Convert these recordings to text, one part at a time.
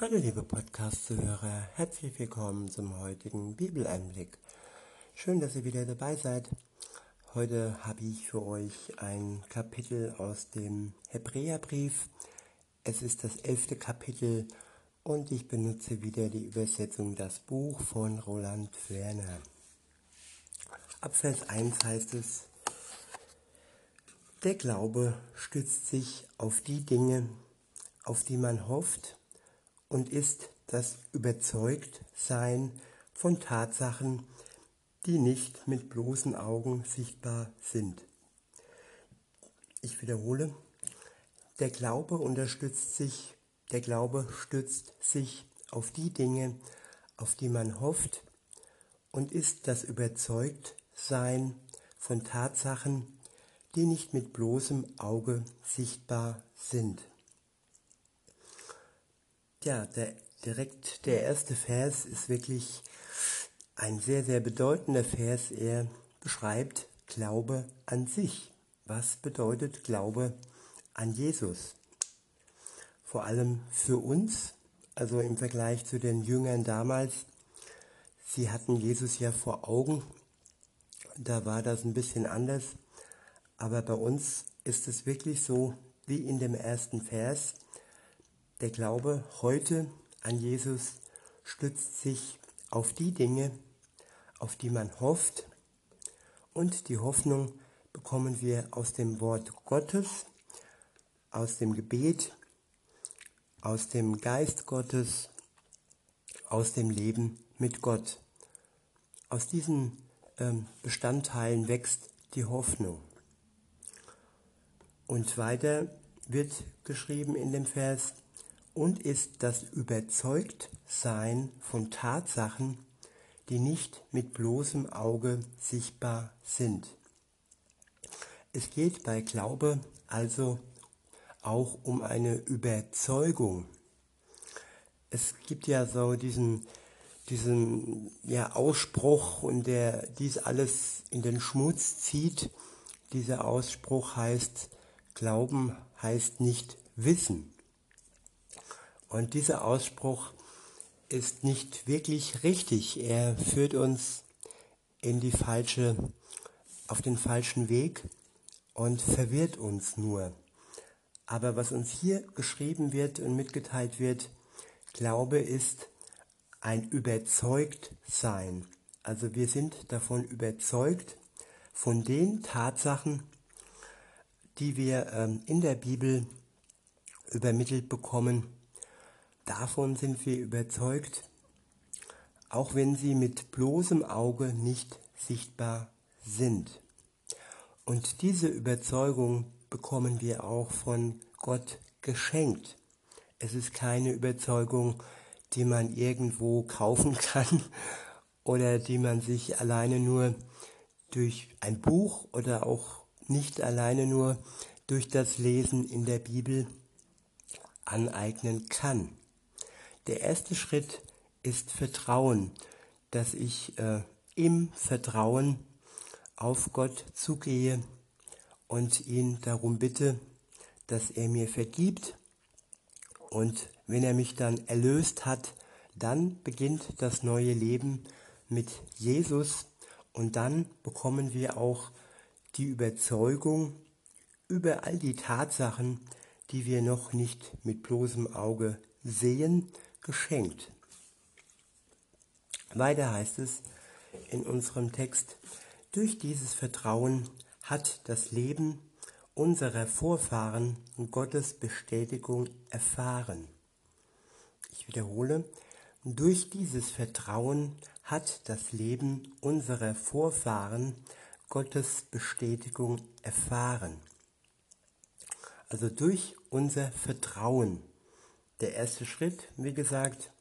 Hallo liebe Podcast-Zuhörer, herzlich willkommen zum heutigen Bibeleinblick. Schön, dass ihr wieder dabei seid. Heute habe ich für euch ein Kapitel aus dem Hebräerbrief. Es ist das elfte Kapitel und ich benutze wieder die Übersetzung Das Buch von Roland Werner. Ab Vers 1 heißt es, der Glaube stützt sich auf die Dinge, auf die man hofft und ist das Überzeugtsein von Tatsachen, die nicht mit bloßen Augen sichtbar sind. Ich wiederhole, der Glaube unterstützt sich, der Glaube stützt sich auf die Dinge, auf die man hofft und ist das Überzeugtsein von Tatsachen, die nicht mit bloßem Auge sichtbar sind. Ja, der, direkt der erste Vers ist wirklich ein sehr, sehr bedeutender Vers. Er beschreibt Glaube an sich. Was bedeutet Glaube an Jesus? Vor allem für uns, also im Vergleich zu den Jüngern damals. Sie hatten Jesus ja vor Augen. Da war das ein bisschen anders. Aber bei uns ist es wirklich so, wie in dem ersten Vers. Der Glaube heute an Jesus stützt sich auf die Dinge, auf die man hofft. Und die Hoffnung bekommen wir aus dem Wort Gottes, aus dem Gebet, aus dem Geist Gottes, aus dem Leben mit Gott. Aus diesen ähm, Bestandteilen wächst die Hoffnung. Und weiter wird geschrieben in dem Vers, und ist das Überzeugtsein von Tatsachen, die nicht mit bloßem Auge sichtbar sind. Es geht bei Glaube also auch um eine Überzeugung. Es gibt ja so diesen, diesen ja, Ausspruch und der dies alles in den Schmutz zieht. Dieser Ausspruch heißt, Glauben heißt nicht wissen. Und dieser Ausspruch ist nicht wirklich richtig. Er führt uns in die falsche, auf den falschen Weg und verwirrt uns nur. Aber was uns hier geschrieben wird und mitgeteilt wird, Glaube ist ein Überzeugtsein. Also wir sind davon überzeugt, von den Tatsachen, die wir ähm, in der Bibel übermittelt bekommen, Davon sind wir überzeugt, auch wenn sie mit bloßem Auge nicht sichtbar sind. Und diese Überzeugung bekommen wir auch von Gott geschenkt. Es ist keine Überzeugung, die man irgendwo kaufen kann oder die man sich alleine nur durch ein Buch oder auch nicht alleine nur durch das Lesen in der Bibel aneignen kann. Der erste Schritt ist Vertrauen, dass ich äh, im Vertrauen auf Gott zugehe und ihn darum bitte, dass er mir vergibt. Und wenn er mich dann erlöst hat, dann beginnt das neue Leben mit Jesus und dann bekommen wir auch die Überzeugung über all die Tatsachen, die wir noch nicht mit bloßem Auge sehen, geschenkt. Weiter heißt es in unserem Text, durch dieses Vertrauen hat das Leben unserer Vorfahren Gottes Bestätigung erfahren. Ich wiederhole, durch dieses Vertrauen hat das Leben unserer Vorfahren Gottes Bestätigung erfahren. Also durch unser Vertrauen der erste Schritt, wie gesagt,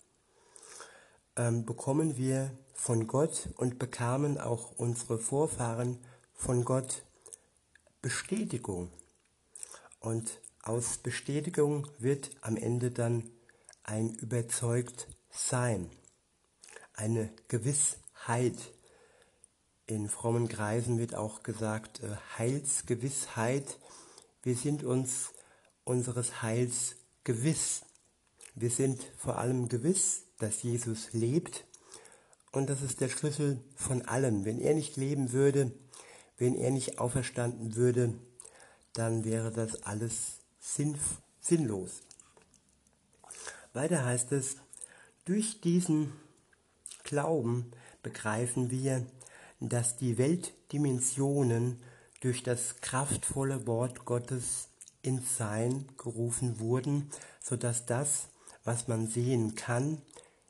ähm, bekommen wir von Gott und bekamen auch unsere Vorfahren von Gott Bestätigung. Und aus Bestätigung wird am Ende dann ein überzeugt Sein, eine Gewissheit. In frommen Kreisen wird auch gesagt äh, Heilsgewissheit. Wir sind uns unseres Heils gewiss. Wir sind vor allem gewiss, dass Jesus lebt und das ist der Schlüssel von allem. Wenn er nicht leben würde, wenn er nicht auferstanden würde, dann wäre das alles sinn, sinnlos. Weiter heißt es, durch diesen Glauben begreifen wir, dass die Weltdimensionen durch das kraftvolle Wort Gottes ins Sein gerufen wurden, sodass das, was man sehen kann,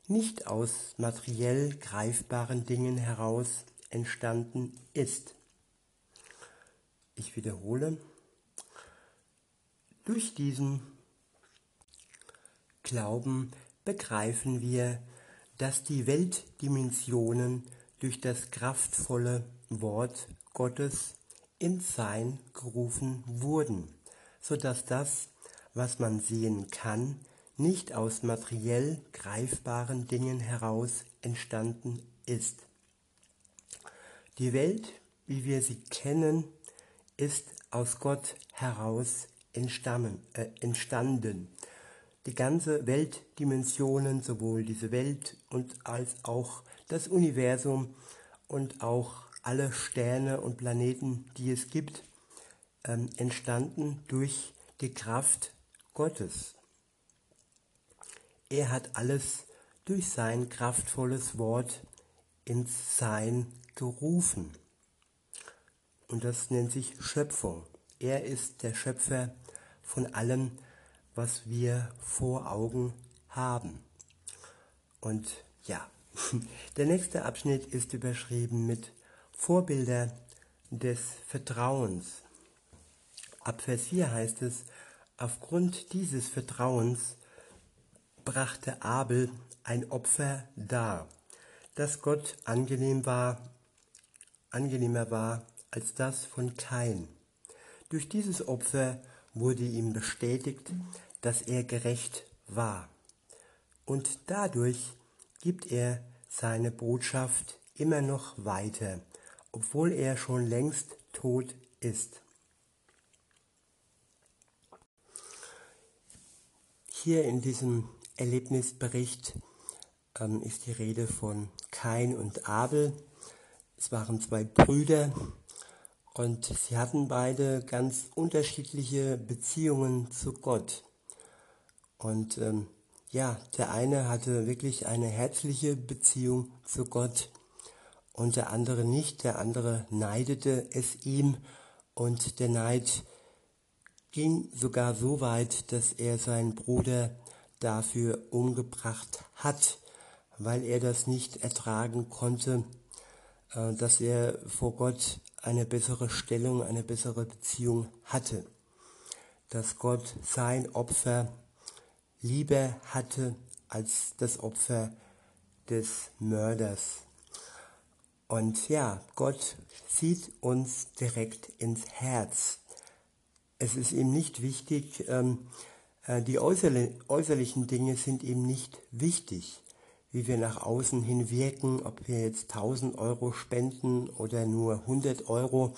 nicht aus materiell greifbaren Dingen heraus entstanden ist. Ich wiederhole, durch diesen Glauben begreifen wir, dass die Weltdimensionen durch das kraftvolle Wort Gottes ins Sein gerufen wurden, so dass das, was man sehen kann, nicht aus materiell greifbaren Dingen heraus entstanden ist. Die Welt, wie wir sie kennen, ist aus Gott heraus äh, entstanden. Die ganze Weltdimensionen, sowohl diese Welt und als auch das Universum und auch alle Sterne und Planeten, die es gibt, ähm, entstanden durch die Kraft Gottes. Er hat alles durch sein kraftvolles Wort ins Sein gerufen. Und das nennt sich Schöpfung. Er ist der Schöpfer von allem, was wir vor Augen haben. Und ja, der nächste Abschnitt ist überschrieben mit Vorbilder des Vertrauens. Ab Vers 4 heißt es, aufgrund dieses Vertrauens brachte Abel ein Opfer dar, das Gott angenehm war, angenehmer war als das von Kain. Durch dieses Opfer wurde ihm bestätigt, dass er gerecht war. Und dadurch gibt er seine Botschaft immer noch weiter, obwohl er schon längst tot ist. Hier in diesem Erlebnisbericht ähm, ist die Rede von Kain und Abel. Es waren zwei Brüder und sie hatten beide ganz unterschiedliche Beziehungen zu Gott. Und ähm, ja, der eine hatte wirklich eine herzliche Beziehung zu Gott und der andere nicht. Der andere neidete es ihm und der Neid ging sogar so weit, dass er seinen Bruder dafür umgebracht hat, weil er das nicht ertragen konnte, äh, dass er vor Gott eine bessere Stellung, eine bessere Beziehung hatte, dass Gott sein Opfer lieber hatte als das Opfer des Mörders. Und ja, Gott sieht uns direkt ins Herz. Es ist ihm nicht wichtig, ähm, äh, die äußerlichen Dinge sind ihm nicht wichtig, wie wir nach außen hin wirken, ob wir jetzt 1000 Euro spenden oder nur 100 Euro.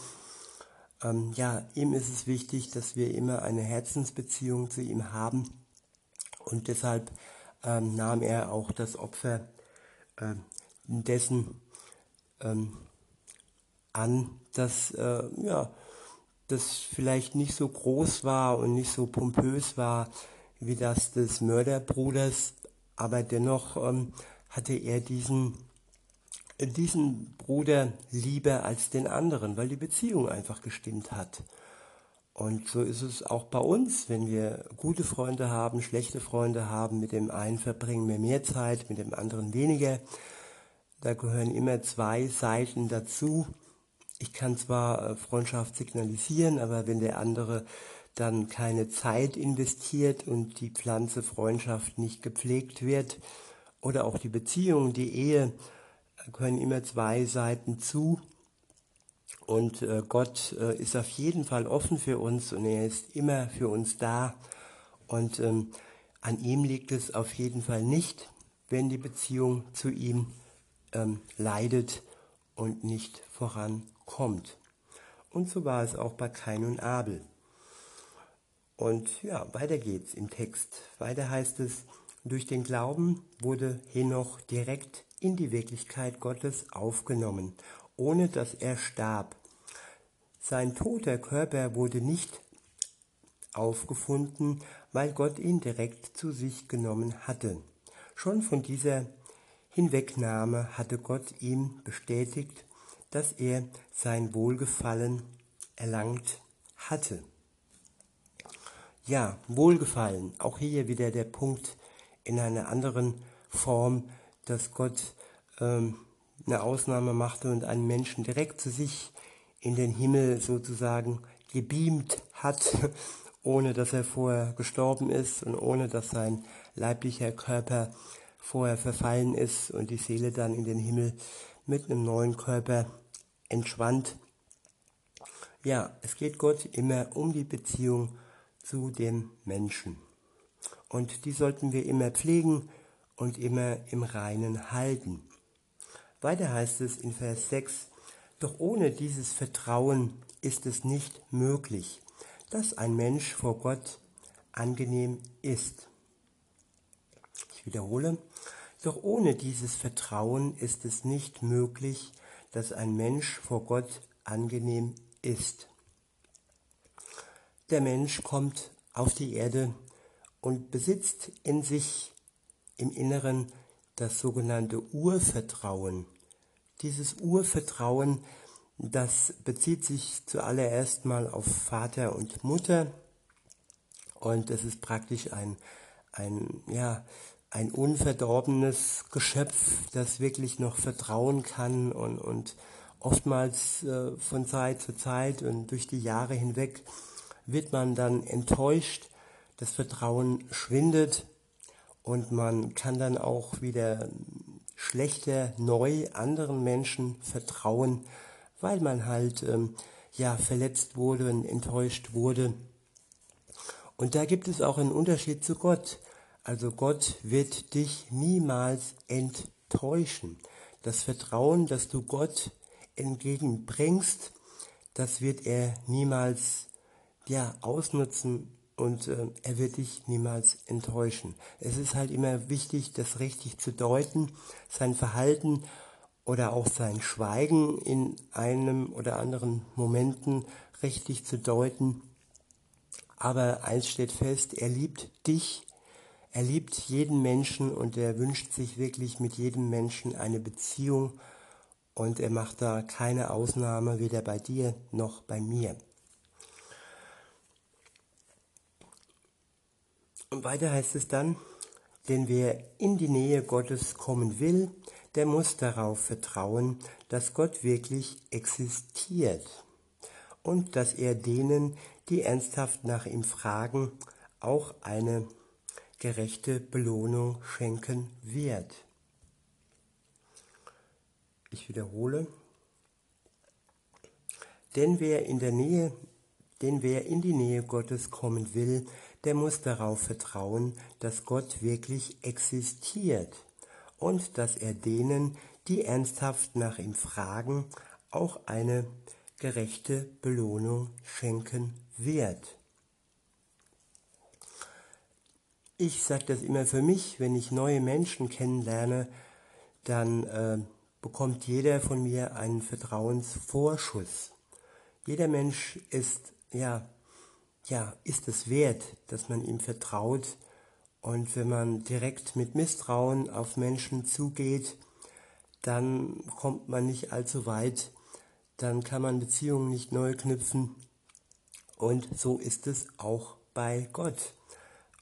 Ähm, ja, ihm ist es wichtig, dass wir immer eine Herzensbeziehung zu ihm haben und deshalb ähm, nahm er auch das Opfer äh, dessen ähm, an, das äh, ja, das vielleicht nicht so groß war und nicht so pompös war wie das des Mörderbruders, aber dennoch ähm, hatte er diesen, diesen Bruder lieber als den anderen, weil die Beziehung einfach gestimmt hat. Und so ist es auch bei uns, wenn wir gute Freunde haben, schlechte Freunde haben, mit dem einen verbringen wir mehr Zeit, mit dem anderen weniger. Da gehören immer zwei Seiten dazu. Ich kann zwar äh, Freundschaft signalisieren, aber wenn der andere dann keine Zeit investiert und die Pflanze Freundschaft nicht gepflegt wird oder auch die Beziehung, die Ehe, gehören immer zwei Seiten zu. Und äh, Gott äh, ist auf jeden Fall offen für uns und er ist immer für uns da. Und ähm, an ihm liegt es auf jeden Fall nicht, wenn die Beziehung zu ihm ähm, leidet und nicht vorankommt kommt. Und so war es auch bei Kain und Abel. Und ja, weiter geht's im Text. Weiter heißt es, Durch den Glauben wurde Henoch direkt in die Wirklichkeit Gottes aufgenommen, ohne dass er starb. Sein toter Körper wurde nicht aufgefunden, weil Gott ihn direkt zu sich genommen hatte. Schon von dieser Hinwegnahme hatte Gott ihm bestätigt, dass er sein Wohlgefallen erlangt hatte. Ja, Wohlgefallen, auch hier wieder der Punkt in einer anderen Form, dass Gott ähm, eine Ausnahme machte und einen Menschen direkt zu sich in den Himmel sozusagen gebeamt hat, ohne dass er vorher gestorben ist und ohne dass sein leiblicher Körper vorher verfallen ist und die Seele dann in den Himmel mit einem neuen Körper entschwand. Ja, es geht Gott immer um die Beziehung zu dem Menschen. Und die sollten wir immer pflegen und immer im Reinen halten. Weiter heißt es in Vers 6, doch ohne dieses Vertrauen ist es nicht möglich, dass ein Mensch vor Gott angenehm ist. Ich wiederhole, doch ohne dieses Vertrauen ist es nicht möglich, dass ein Mensch vor Gott angenehm ist. Der Mensch kommt auf die Erde und besitzt in sich im Inneren das sogenannte Urvertrauen. Dieses Urvertrauen, das bezieht sich zuallererst mal auf Vater und Mutter und es ist praktisch ein, ein, ja, ein unverdorbenes Geschöpf, das wirklich noch vertrauen kann und, und oftmals äh, von Zeit zu Zeit und durch die Jahre hinweg wird man dann enttäuscht, das Vertrauen schwindet und man kann dann auch wieder schlechter neu anderen Menschen vertrauen, weil man halt ähm, ja verletzt wurde und enttäuscht wurde. Und da gibt es auch einen Unterschied zu Gott. Also Gott wird dich niemals enttäuschen. Das Vertrauen, das du Gott entgegenbringst, das wird er niemals ja, ausnutzen und äh, er wird dich niemals enttäuschen. Es ist halt immer wichtig, das richtig zu deuten, sein Verhalten oder auch sein Schweigen in einem oder anderen Momenten richtig zu deuten. Aber eins steht fest, er liebt dich, er liebt jeden Menschen und er wünscht sich wirklich mit jedem Menschen eine Beziehung und er macht da keine Ausnahme, weder bei dir noch bei mir. Und weiter heißt es dann, denn wer in die Nähe Gottes kommen will, der muss darauf vertrauen, dass Gott wirklich existiert und dass er denen, die ernsthaft nach ihm fragen, auch eine gerechte Belohnung schenken wird. Ich wiederhole, denn wer in der Nähe, denn wer in die Nähe Gottes kommen will, der muss darauf vertrauen, dass Gott wirklich existiert und dass er denen, die ernsthaft nach ihm fragen, auch eine gerechte Belohnung schenken wird. Ich sage das immer für mich, wenn ich neue Menschen kennenlerne, dann äh, bekommt jeder von mir einen Vertrauensvorschuss. Jeder Mensch ist ja ja, ist es wert, dass man ihm vertraut. Und wenn man direkt mit Misstrauen auf Menschen zugeht, dann kommt man nicht allzu weit, dann kann man Beziehungen nicht neu knüpfen. Und so ist es auch bei Gott.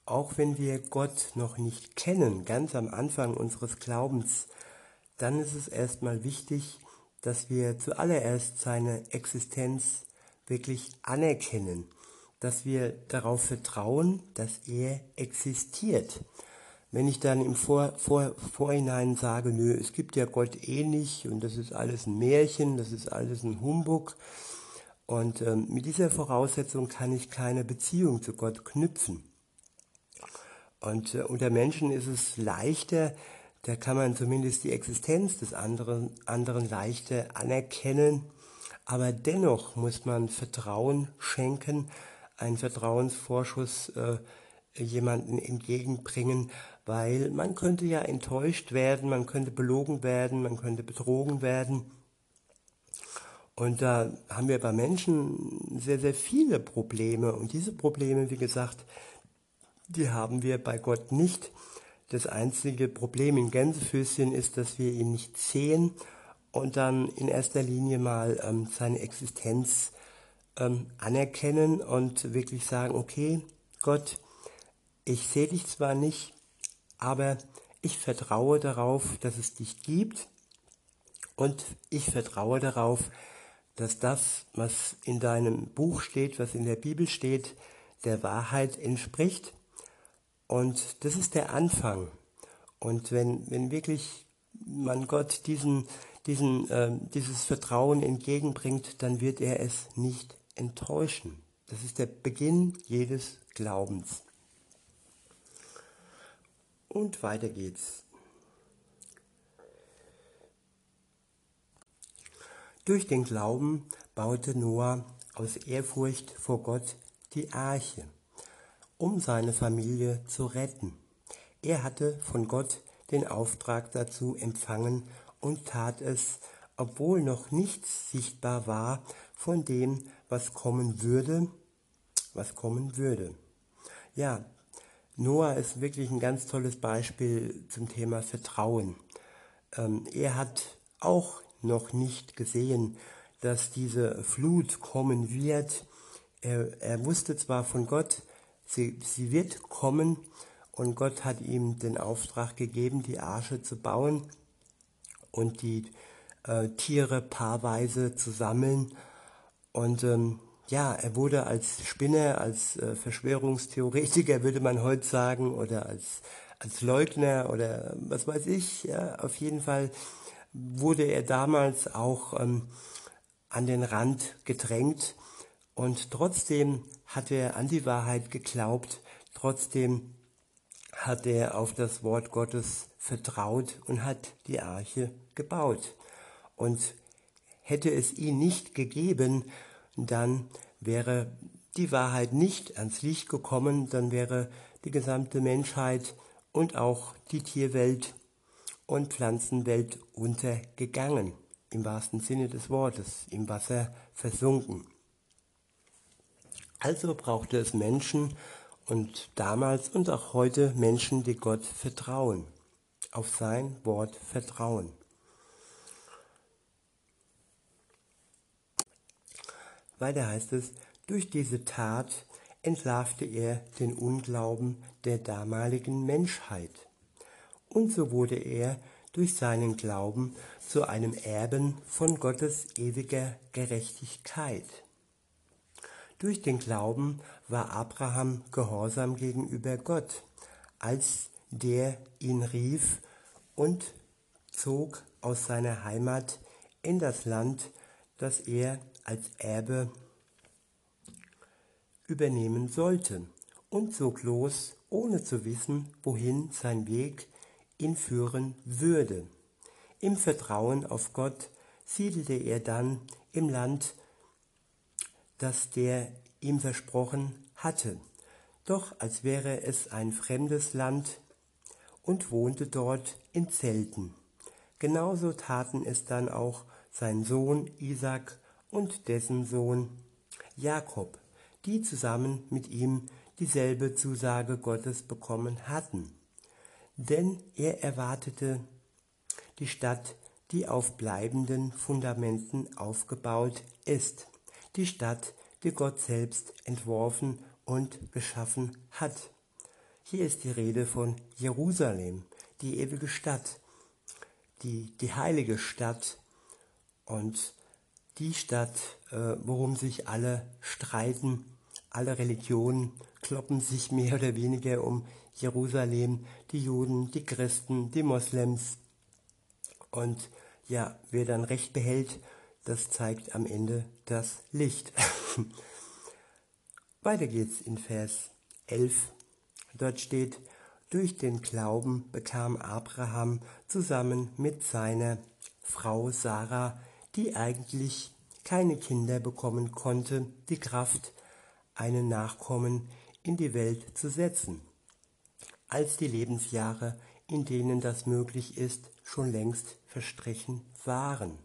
Auch wenn wir Gott noch nicht kennen, ganz am Anfang unseres Glaubens, dann ist es erstmal wichtig, dass wir zuallererst seine Existenz wirklich anerkennen dass wir darauf vertrauen, dass er existiert. Wenn ich dann im Vor, Vor, Vorhinein sage, nö, es gibt ja Gott eh nicht und das ist alles ein Märchen, das ist alles ein Humbug, und ähm, mit dieser Voraussetzung kann ich keine Beziehung zu Gott knüpfen. Und äh, unter Menschen ist es leichter, da kann man zumindest die Existenz des anderen, anderen leichter anerkennen, aber dennoch muss man Vertrauen schenken, einen Vertrauensvorschuss äh, jemanden entgegenbringen, weil man könnte ja enttäuscht werden, man könnte belogen werden, man könnte betrogen werden. Und da haben wir bei Menschen sehr, sehr viele Probleme. Und diese Probleme, wie gesagt, die haben wir bei Gott nicht. Das einzige Problem in Gänsefüßchen ist, dass wir ihn nicht sehen und dann in erster Linie mal ähm, seine Existenz ähm, anerkennen und wirklich sagen, okay, Gott, ich sehe dich zwar nicht, aber ich vertraue darauf, dass es dich gibt und ich vertraue darauf, dass das, was in deinem Buch steht, was in der Bibel steht, der Wahrheit entspricht. Und das ist der Anfang. Und wenn, wenn wirklich man Gott diesen, diesen, äh, dieses Vertrauen entgegenbringt, dann wird er es nicht enttäuschen. Das ist der Beginn jedes Glaubens. Und weiter geht's. Durch den Glauben baute Noah aus Ehrfurcht vor Gott die Arche, um seine Familie zu retten. Er hatte von Gott den Auftrag dazu empfangen und tat es, obwohl noch nichts sichtbar war von dem, was kommen würde, was kommen würde. Ja, Noah ist wirklich ein ganz tolles Beispiel zum Thema Vertrauen. Ähm, er hat auch noch nicht gesehen, dass diese Flut kommen wird. Er, er wusste zwar von Gott, sie, sie wird kommen und Gott hat ihm den Auftrag gegeben, die Arche zu bauen und die äh, Tiere paarweise zu sammeln. Und ähm, ja, er wurde als Spinner, als äh, Verschwörungstheoretiker, würde man heute sagen, oder als, als Leugner oder was weiß ich, ja, auf jeden Fall wurde er damals auch ähm, an den Rand gedrängt und trotzdem hat er an die Wahrheit geglaubt, trotzdem hat er auf das Wort Gottes vertraut und hat die Arche gebaut. Und hätte es ihn nicht gegeben, dann wäre die Wahrheit nicht ans Licht gekommen, dann wäre die gesamte Menschheit und auch die Tierwelt und Pflanzenwelt untergegangen, im wahrsten Sinne des Wortes, im Wasser versunken. Also brauchte es Menschen und damals und auch heute Menschen, die Gott vertrauen, auf sein Wort vertrauen. Weiter heißt es, durch diese Tat entlarvte er den Unglauben der damaligen Menschheit. Und so wurde er durch seinen Glauben zu einem Erben von Gottes ewiger Gerechtigkeit. Durch den Glauben war Abraham gehorsam gegenüber Gott, als der ihn rief und zog aus seiner Heimat in das Land, das er als Erbe übernehmen sollte, und zog los, ohne zu wissen, wohin sein Weg ihn führen würde. Im Vertrauen auf Gott siedelte er dann im Land, das der ihm versprochen hatte, doch als wäre es ein fremdes Land und wohnte dort in Zelten. Genauso taten es dann auch sein Sohn Isaac und dessen Sohn Jakob, die zusammen mit ihm dieselbe Zusage Gottes bekommen hatten. Denn er erwartete die Stadt, die auf bleibenden Fundamenten aufgebaut ist, die Stadt, die Gott selbst entworfen und geschaffen hat. Hier ist die Rede von Jerusalem, die ewige Stadt, die, die heilige Stadt und die Stadt, äh, worum sich alle streiten, alle Religionen kloppen sich mehr oder weniger um Jerusalem, die Juden, die Christen, die Moslems. Und ja, wer dann Recht behält, das zeigt am Ende das Licht. Weiter geht's in Vers 11. Dort steht, durch den Glauben bekam Abraham zusammen mit seiner Frau Sarah die eigentlich keine Kinder bekommen konnte, die Kraft, einen Nachkommen in die Welt zu setzen. als die Lebensjahre, in denen das möglich ist, schon längst verstrichen waren.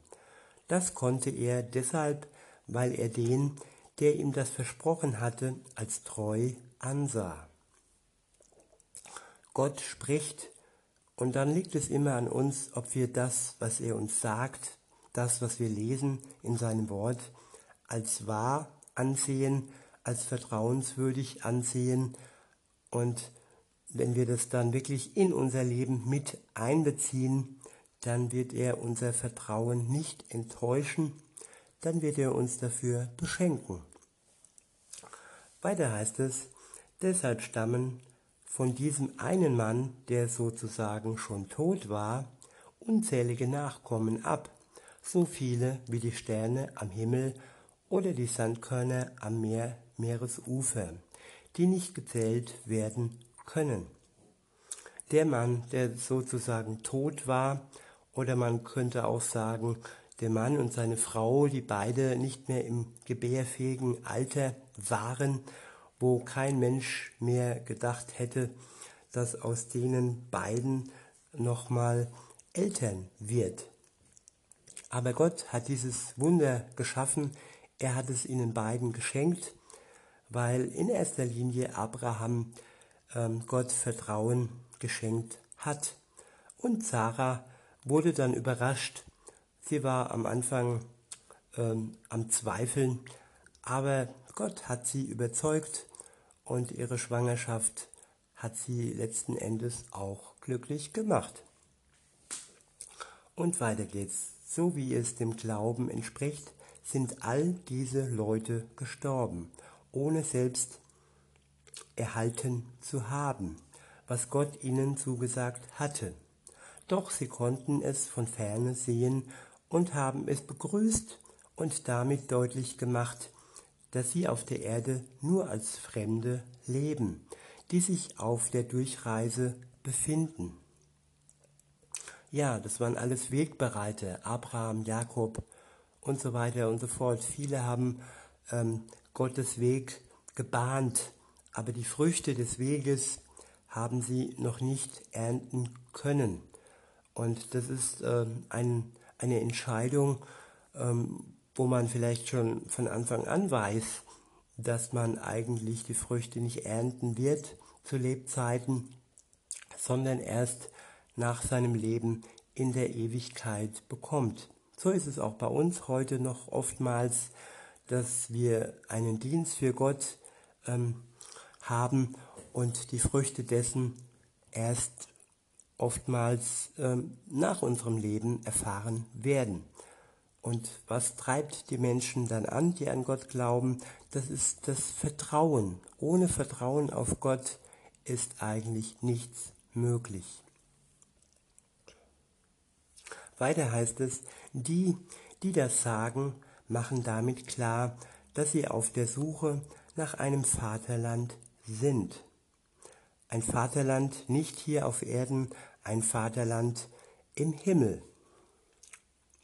Das konnte er deshalb, weil er den, der ihm das versprochen hatte, als treu ansah. Gott spricht und dann liegt es immer an uns, ob wir das, was er uns sagt, das, was wir lesen in seinem Wort, als wahr ansehen, als vertrauenswürdig ansehen und wenn wir das dann wirklich in unser Leben mit einbeziehen, dann wird er unser Vertrauen nicht enttäuschen, dann wird er uns dafür beschenken. Weiter heißt es, deshalb stammen von diesem einen Mann, der sozusagen schon tot war, unzählige Nachkommen ab, so viele wie die Sterne am Himmel oder die Sandkörner am Meer, Meeresufer, die nicht gezählt werden können. Der Mann, der sozusagen tot war, oder man könnte auch sagen, der Mann und seine Frau, die beide nicht mehr im gebärfähigen Alter waren, wo kein Mensch mehr gedacht hätte, dass aus denen beiden nochmal Eltern wird. Aber Gott hat dieses Wunder geschaffen, er hat es ihnen beiden geschenkt, weil in erster Linie Abraham ähm, Gott Vertrauen geschenkt hat. Und Sarah wurde dann überrascht. Sie war am Anfang ähm, am Zweifeln, aber Gott hat sie überzeugt und ihre Schwangerschaft hat sie letzten Endes auch glücklich gemacht. Und weiter geht's. So wie es dem Glauben entspricht, sind all diese Leute gestorben, ohne selbst erhalten zu haben, was Gott ihnen zugesagt hatte. Doch sie konnten es von ferne sehen und haben es begrüßt und damit deutlich gemacht, dass sie auf der Erde nur als Fremde leben, die sich auf der Durchreise befinden. Ja, das waren alles Wegbereiter, Abraham, Jakob und so weiter und so fort. Viele haben ähm, Gottes Weg gebahnt, aber die Früchte des Weges haben sie noch nicht ernten können. Und das ist ähm, ein, eine Entscheidung, ähm, wo man vielleicht schon von Anfang an weiß, dass man eigentlich die Früchte nicht ernten wird zu Lebzeiten, sondern erst nach seinem Leben in der Ewigkeit bekommt. So ist es auch bei uns heute noch oftmals, dass wir einen Dienst für Gott ähm, haben und die Früchte dessen erst oftmals ähm, nach unserem Leben erfahren werden. Und was treibt die Menschen dann an, die an Gott glauben? Das ist das Vertrauen. Ohne Vertrauen auf Gott ist eigentlich nichts möglich. Weiter heißt es, die, die das sagen, machen damit klar, dass sie auf der Suche nach einem Vaterland sind. Ein Vaterland nicht hier auf Erden, ein Vaterland im Himmel.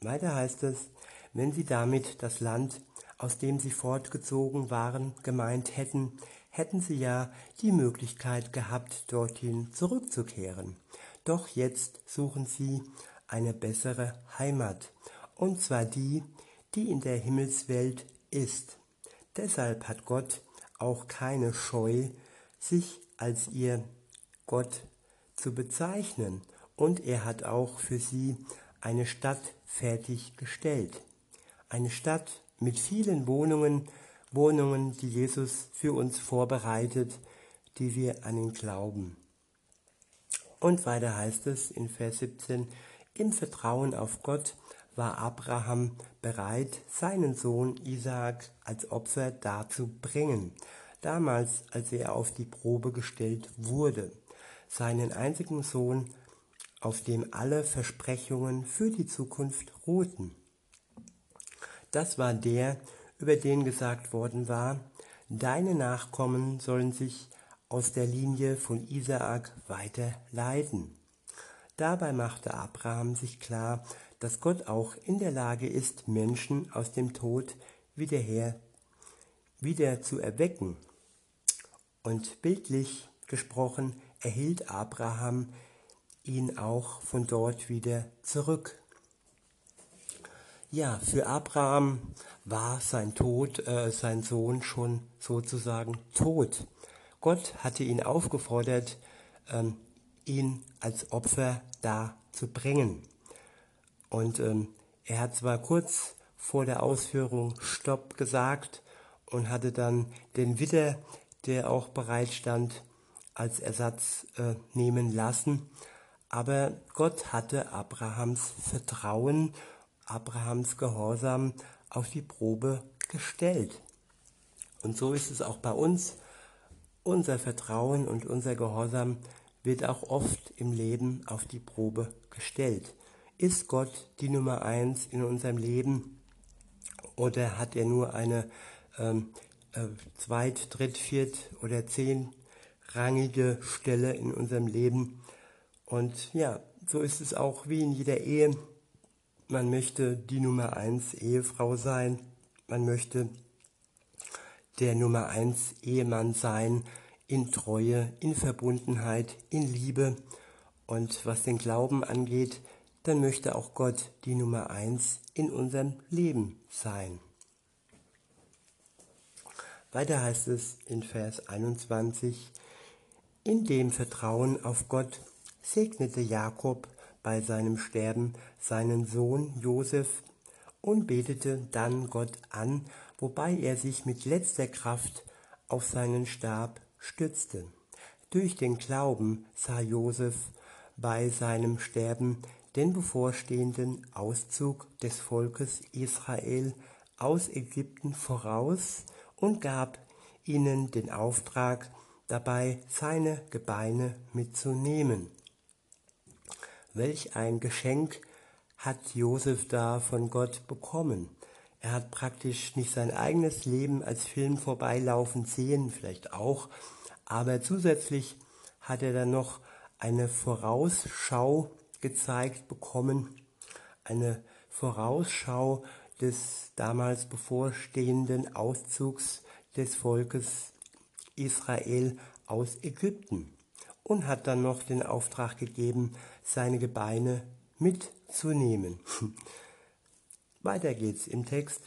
Weiter heißt es, wenn sie damit das Land, aus dem sie fortgezogen waren, gemeint hätten, hätten sie ja die Möglichkeit gehabt, dorthin zurückzukehren. Doch jetzt suchen sie eine bessere Heimat, und zwar die, die in der Himmelswelt ist. Deshalb hat Gott auch keine Scheu, sich als ihr Gott zu bezeichnen, und er hat auch für sie eine Stadt fertiggestellt. Eine Stadt mit vielen Wohnungen, Wohnungen, die Jesus für uns vorbereitet, die wir an ihn glauben. Und weiter heißt es in Vers 17, im Vertrauen auf Gott war Abraham bereit, seinen Sohn Isaak als Opfer darzubringen, damals als er auf die Probe gestellt wurde, seinen einzigen Sohn, auf dem alle Versprechungen für die Zukunft ruhten. Das war der, über den gesagt worden war, deine Nachkommen sollen sich aus der Linie von Isaak weiter leiten. Dabei machte Abraham sich klar, dass Gott auch in der Lage ist, Menschen aus dem Tod wieder, her, wieder zu erwecken. Und bildlich gesprochen erhielt Abraham ihn auch von dort wieder zurück. Ja, für Abraham war sein Tod, äh, sein Sohn schon sozusagen tot. Gott hatte ihn aufgefordert, ähm, ihn als Opfer da zu bringen. Und ähm, er hat zwar kurz vor der Ausführung Stopp gesagt und hatte dann den Widder, der auch bereit stand, als Ersatz äh, nehmen lassen. Aber Gott hatte Abrahams Vertrauen, Abrahams Gehorsam auf die Probe gestellt. Und so ist es auch bei uns. Unser Vertrauen und unser Gehorsam wird auch oft im Leben auf die Probe gestellt. Ist Gott die Nummer eins in unserem Leben oder hat er nur eine ähm, äh, zweit-, dritt-, viert- oder zehnrangige Stelle in unserem Leben? Und ja, so ist es auch wie in jeder Ehe. Man möchte die Nummer eins Ehefrau sein. Man möchte der Nummer eins Ehemann sein in Treue, in Verbundenheit, in Liebe. Und was den Glauben angeht, dann möchte auch Gott die Nummer eins in unserem Leben sein. Weiter heißt es in Vers 21, in dem Vertrauen auf Gott segnete Jakob bei seinem Sterben seinen Sohn Josef und betete dann Gott an, wobei er sich mit letzter Kraft auf seinen Stab stützte. Durch den Glauben sah Josef bei seinem Sterben den bevorstehenden Auszug des Volkes Israel aus Ägypten voraus und gab ihnen den Auftrag, dabei seine Gebeine mitzunehmen. Welch ein Geschenk hat Josef da von Gott bekommen. Er hat praktisch nicht sein eigenes Leben als Film vorbeilaufen sehen, vielleicht auch, aber zusätzlich hat er dann noch eine Vorausschau gezeigt bekommen, eine Vorausschau des damals bevorstehenden Auszugs des Volkes Israel aus Ägypten und hat dann noch den Auftrag gegeben, seine Gebeine mitzunehmen. Weiter geht's im Text.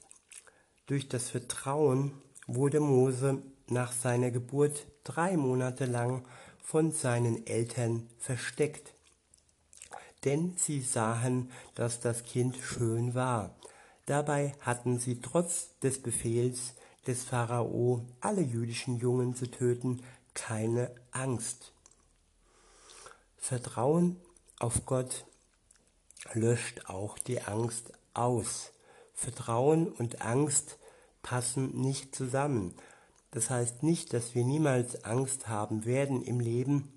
Durch das Vertrauen wurde Mose nach seiner Geburt drei Monate lang von seinen Eltern versteckt. Denn sie sahen, dass das Kind schön war. Dabei hatten sie trotz des Befehls des Pharao, alle jüdischen Jungen zu töten, keine Angst. Vertrauen auf Gott löscht auch die Angst aus. Vertrauen und Angst passen nicht zusammen. Das heißt nicht, dass wir niemals Angst haben werden im Leben,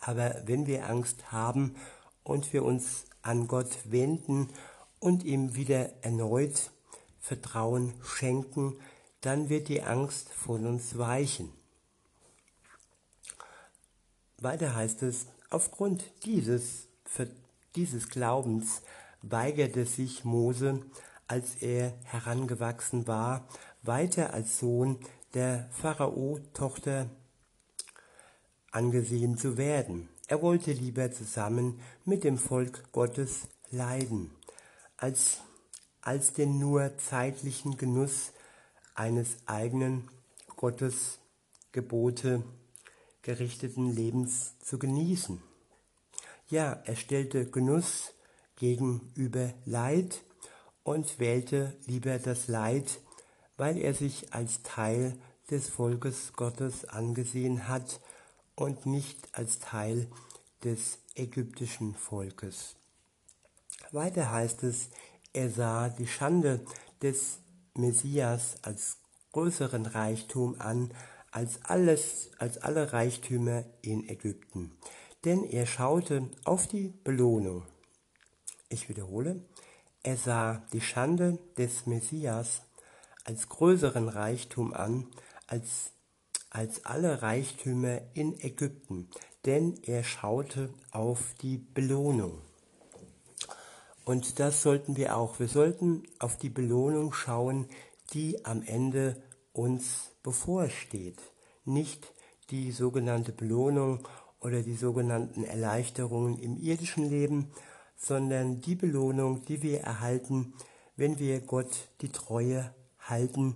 aber wenn wir Angst haben und wir uns an Gott wenden und ihm wieder erneut Vertrauen schenken, dann wird die Angst von uns weichen. Weiter heißt es, aufgrund dieses, dieses Glaubens weigerte sich Mose, als er herangewachsen war, weiter als Sohn der Pharao-Tochter angesehen zu werden. Er wollte lieber zusammen mit dem Volk Gottes leiden, als, als den nur zeitlichen Genuss eines eigenen Gottesgebote gerichteten Lebens zu genießen. Ja, er stellte Genuss gegenüber Leid und wählte lieber das Leid, weil er sich als Teil des Volkes Gottes angesehen hat und nicht als Teil des ägyptischen Volkes. Weiter heißt es, er sah die Schande des Messias als größeren Reichtum an als alles, als alle Reichtümer in Ägypten. Denn er schaute auf die Belohnung. Ich wiederhole, er sah die Schande des Messias als größeren Reichtum an als, als alle Reichtümer in Ägypten, denn er schaute auf die Belohnung. Und das sollten wir auch. Wir sollten auf die Belohnung schauen, die am Ende uns bevorsteht. Nicht die sogenannte Belohnung oder die sogenannten Erleichterungen im irdischen Leben, sondern die Belohnung, die wir erhalten, wenn wir Gott die Treue halten,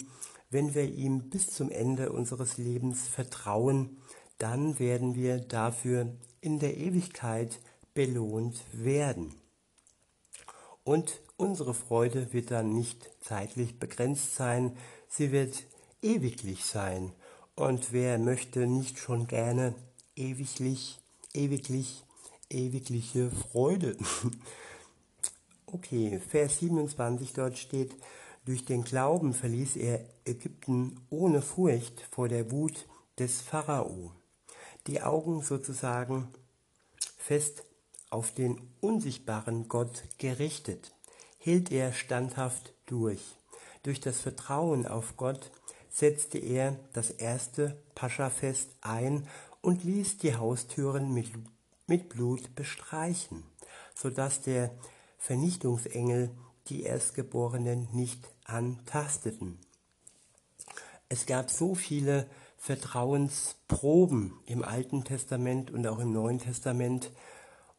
wenn wir ihm bis zum Ende unseres Lebens vertrauen, dann werden wir dafür in der Ewigkeit belohnt werden. Und unsere Freude wird dann nicht zeitlich begrenzt sein, sie wird ewiglich sein. Und wer möchte nicht schon gerne ewiglich, ewiglich, ewigliche Freude? okay, Vers 27 dort steht, durch den Glauben verließ er Ägypten ohne Furcht vor der Wut des Pharao. Die Augen sozusagen fest auf den unsichtbaren Gott gerichtet, hielt er standhaft durch. Durch das Vertrauen auf Gott setzte er das erste Paschafest ein und ließ die Haustüren mit, mit Blut bestreichen, sodass der Vernichtungsengel die Erstgeborenen nicht antasteten. Es gab so viele Vertrauensproben im Alten Testament und auch im Neuen Testament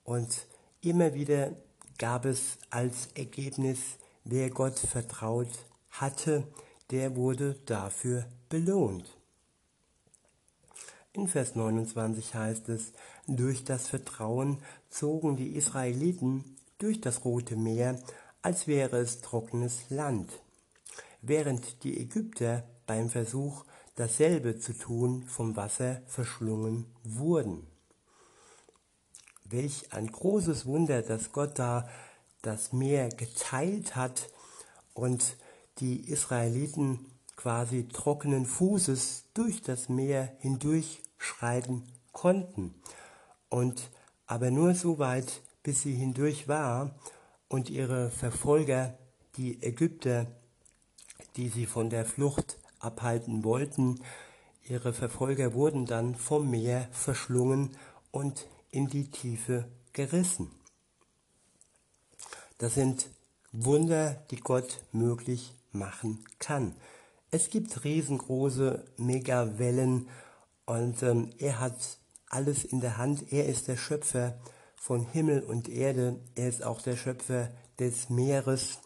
und immer wieder gab es als Ergebnis, wer Gott vertraut hatte, der wurde dafür belohnt. In Vers 29 heißt es, durch das Vertrauen zogen die Israeliten durch das Rote Meer, als wäre es trockenes Land, während die Ägypter beim Versuch, dasselbe zu tun, vom Wasser verschlungen wurden. Welch ein großes Wunder, dass Gott da das Meer geteilt hat und die Israeliten quasi trockenen Fußes durch das Meer hindurch schreiten konnten. Und aber nur so weit, bis sie hindurch war und ihre Verfolger, die Ägypter, die sie von der Flucht abhalten wollten, ihre Verfolger wurden dann vom Meer verschlungen und in die Tiefe gerissen. Das sind Wunder, die Gott möglich machen kann. Es gibt riesengroße Megawellen und ähm, er hat alles in der Hand. Er ist der Schöpfer von Himmel und Erde. Er ist auch der Schöpfer des Meeres.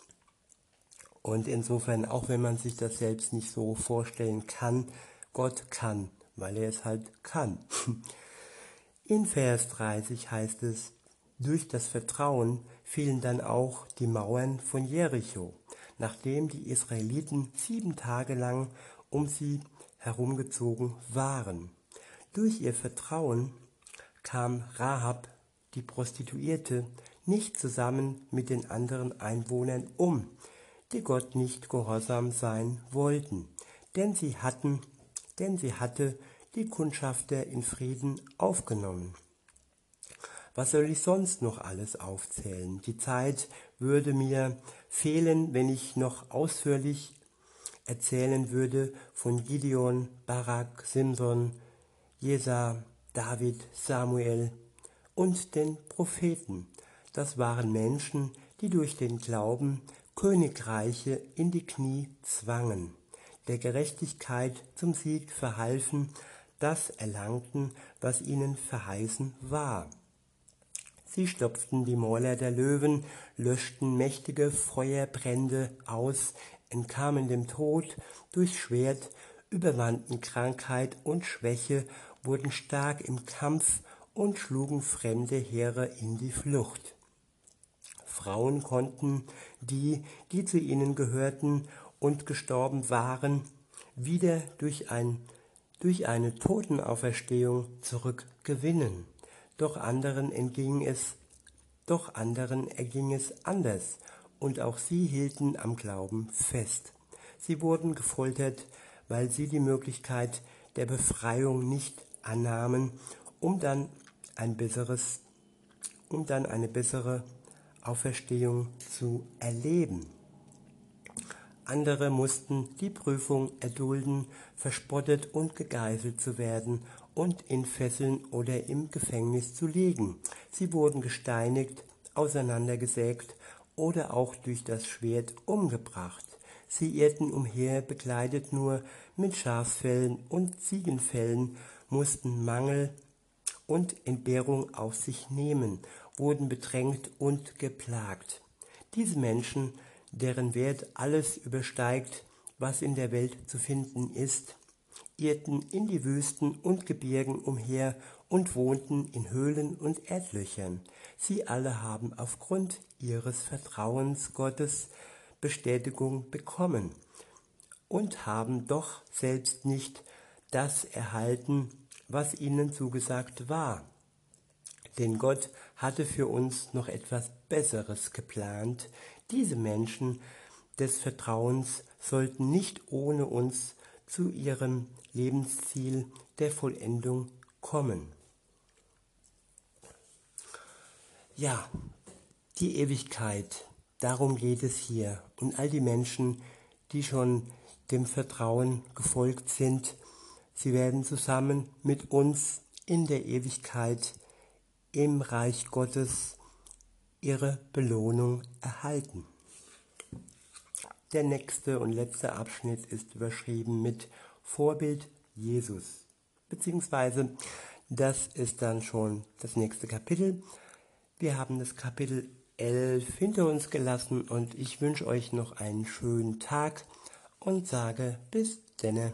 Und insofern, auch wenn man sich das selbst nicht so vorstellen kann, Gott kann, weil er es halt kann. In Vers 30 heißt es, durch das Vertrauen fielen dann auch die Mauern von Jericho nachdem die Israeliten sieben Tage lang um sie herumgezogen waren. Durch ihr Vertrauen kam Rahab, die Prostituierte, nicht zusammen mit den anderen Einwohnern um, die Gott nicht gehorsam sein wollten, denn sie hatten, denn sie hatte die Kundschafter in Frieden aufgenommen. Was soll ich sonst noch alles aufzählen? Die Zeit würde mir fehlen, wenn ich noch ausführlich erzählen würde von Gideon, Barak, Simson, Jesa, David, Samuel und den Propheten. Das waren Menschen, die durch den Glauben Königreiche in die Knie zwangen, der Gerechtigkeit zum Sieg verhalfen, das erlangten, was ihnen verheißen war. Sie stopften die Mäuler der Löwen, löschten mächtige Feuerbrände aus, entkamen dem Tod durch Schwert, überwanden Krankheit und Schwäche, wurden stark im Kampf und schlugen fremde Heere in die Flucht. Frauen konnten die, die zu ihnen gehörten und gestorben waren, wieder durch, ein, durch eine Totenauferstehung zurückgewinnen doch anderen entging es, doch anderen erging es anders, und auch sie hielten am Glauben fest. Sie wurden gefoltert, weil sie die Möglichkeit der Befreiung nicht annahmen, um dann ein besseres, um dann eine bessere Auferstehung zu erleben. Andere mussten die Prüfung erdulden, verspottet und gegeißelt zu werden und in Fesseln oder im Gefängnis zu liegen. Sie wurden gesteinigt, auseinandergesägt oder auch durch das Schwert umgebracht. Sie irrten umher, bekleidet nur mit Schafsfällen und Ziegenfällen, mussten Mangel und Entbehrung auf sich nehmen, wurden bedrängt und geplagt. Diese Menschen, deren Wert alles übersteigt, was in der Welt zu finden ist, irrten in die Wüsten und Gebirgen umher und wohnten in Höhlen und Erdlöchern. Sie alle haben aufgrund ihres Vertrauens Gottes Bestätigung bekommen und haben doch selbst nicht das erhalten, was ihnen zugesagt war. Denn Gott hatte für uns noch etwas Besseres geplant. Diese Menschen des Vertrauens sollten nicht ohne uns zu ihrem Lebensziel der Vollendung kommen. Ja, die Ewigkeit, darum geht es hier. Und all die Menschen, die schon dem Vertrauen gefolgt sind, sie werden zusammen mit uns in der Ewigkeit im Reich Gottes ihre Belohnung erhalten. Der nächste und letzte Abschnitt ist überschrieben mit Vorbild Jesus, beziehungsweise das ist dann schon das nächste Kapitel. Wir haben das Kapitel 11 hinter uns gelassen und ich wünsche euch noch einen schönen Tag und sage bis denne.